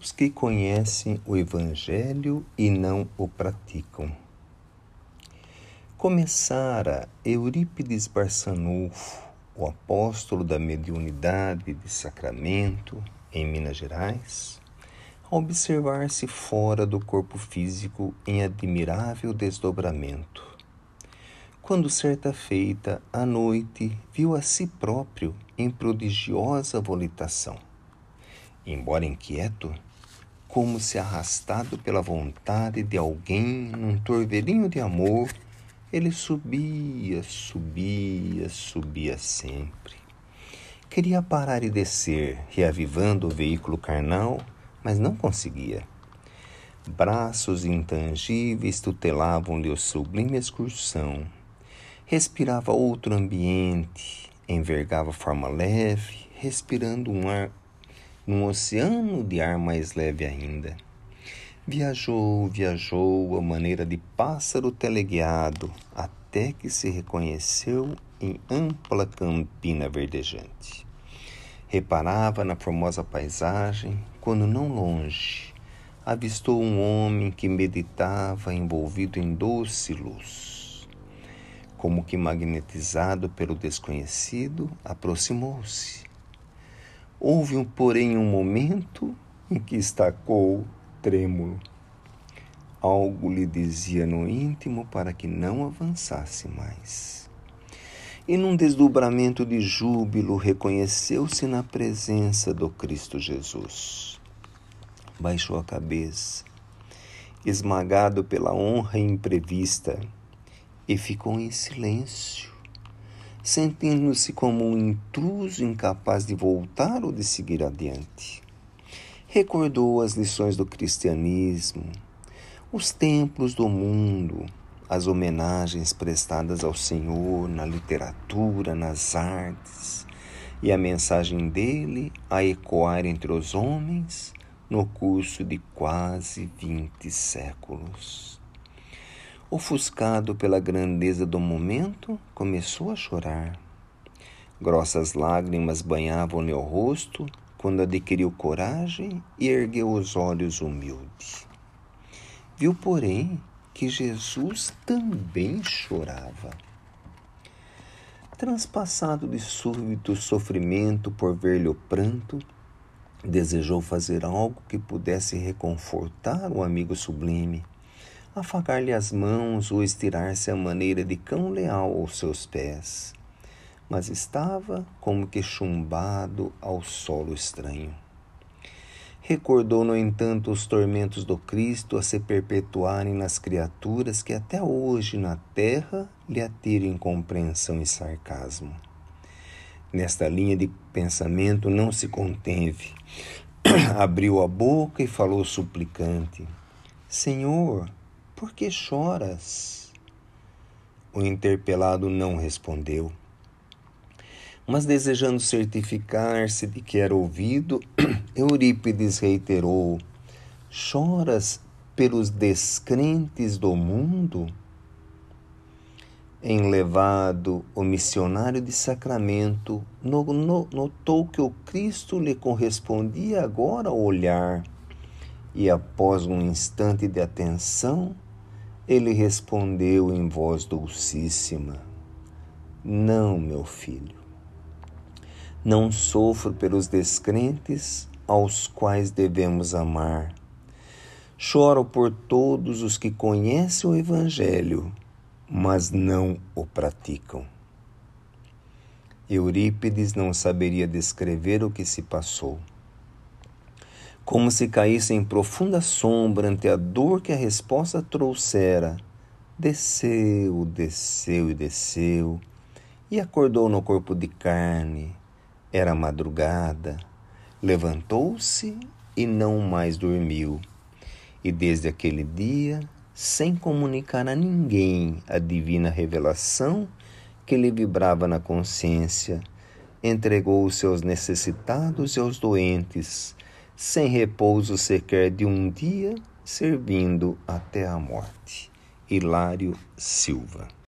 os que conhecem o Evangelho e não o praticam. Começara Eurípides Barçanufo, o apóstolo da mediunidade de Sacramento, em Minas Gerais, a observar-se fora do corpo físico em admirável desdobramento. Quando certa feita, à noite, viu a si próprio em prodigiosa volitação. Embora inquieto, como se arrastado pela vontade de alguém num torvelinho de amor, ele subia, subia, subia sempre. Queria parar e descer, reavivando o veículo carnal, mas não conseguia. Braços intangíveis tutelavam-lhe a sublime excursão. Respirava outro ambiente, envergava forma leve, respirando um ar num oceano de ar mais leve ainda. Viajou, viajou a maneira de pássaro teleguiado, até que se reconheceu em ampla campina verdejante. Reparava na formosa paisagem, quando não longe, avistou um homem que meditava envolvido em doce luz. Como que magnetizado pelo desconhecido, aproximou-se Houve, um, porém, um momento em que estacou trêmulo. Algo lhe dizia no íntimo para que não avançasse mais. E num desdobramento de júbilo, reconheceu-se na presença do Cristo Jesus. Baixou a cabeça, esmagado pela honra imprevista, e ficou em silêncio sentindo-se como um intruso incapaz de voltar ou de seguir adiante. Recordou as lições do cristianismo, os templos do mundo, as homenagens prestadas ao Senhor na literatura, nas artes, e a mensagem dele a ecoar entre os homens no curso de quase vinte séculos. Ofuscado pela grandeza do momento, começou a chorar. Grossas lágrimas banhavam-lhe o rosto quando adquiriu coragem e ergueu os olhos humilde. Viu, porém, que Jesus também chorava. Transpassado de súbito sofrimento por ver-lhe o pranto, desejou fazer algo que pudesse reconfortar o amigo sublime afagar-lhe as mãos ou estirar-se à maneira de cão leal aos seus pés, mas estava como que chumbado ao solo estranho. Recordou, no entanto, os tormentos do Cristo a se perpetuarem nas criaturas que até hoje na terra lhe atiram incompreensão e sarcasmo. Nesta linha de pensamento não se conteve. Abriu a boca e falou suplicante: Senhor, por que choras? O interpelado não respondeu. Mas desejando certificar-se de que era ouvido, Eurípides reiterou: Choras pelos descrentes do mundo? Enlevado, o missionário de Sacramento notou que o Cristo lhe correspondia agora ao olhar, e após um instante de atenção, ele respondeu em voz dulcíssima: Não, meu filho. Não sofro pelos descrentes aos quais devemos amar. Choro por todos os que conhecem o Evangelho, mas não o praticam. Eurípides não saberia descrever o que se passou como se caísse em profunda sombra ante a dor que a resposta trouxera. Desceu, desceu e desceu, e acordou no corpo de carne. Era madrugada. Levantou-se e não mais dormiu. E desde aquele dia, sem comunicar a ninguém a divina revelação que lhe vibrava na consciência, entregou-se aos necessitados e aos doentes sem repouso sequer de um dia, servindo até a morte. Hilário Silva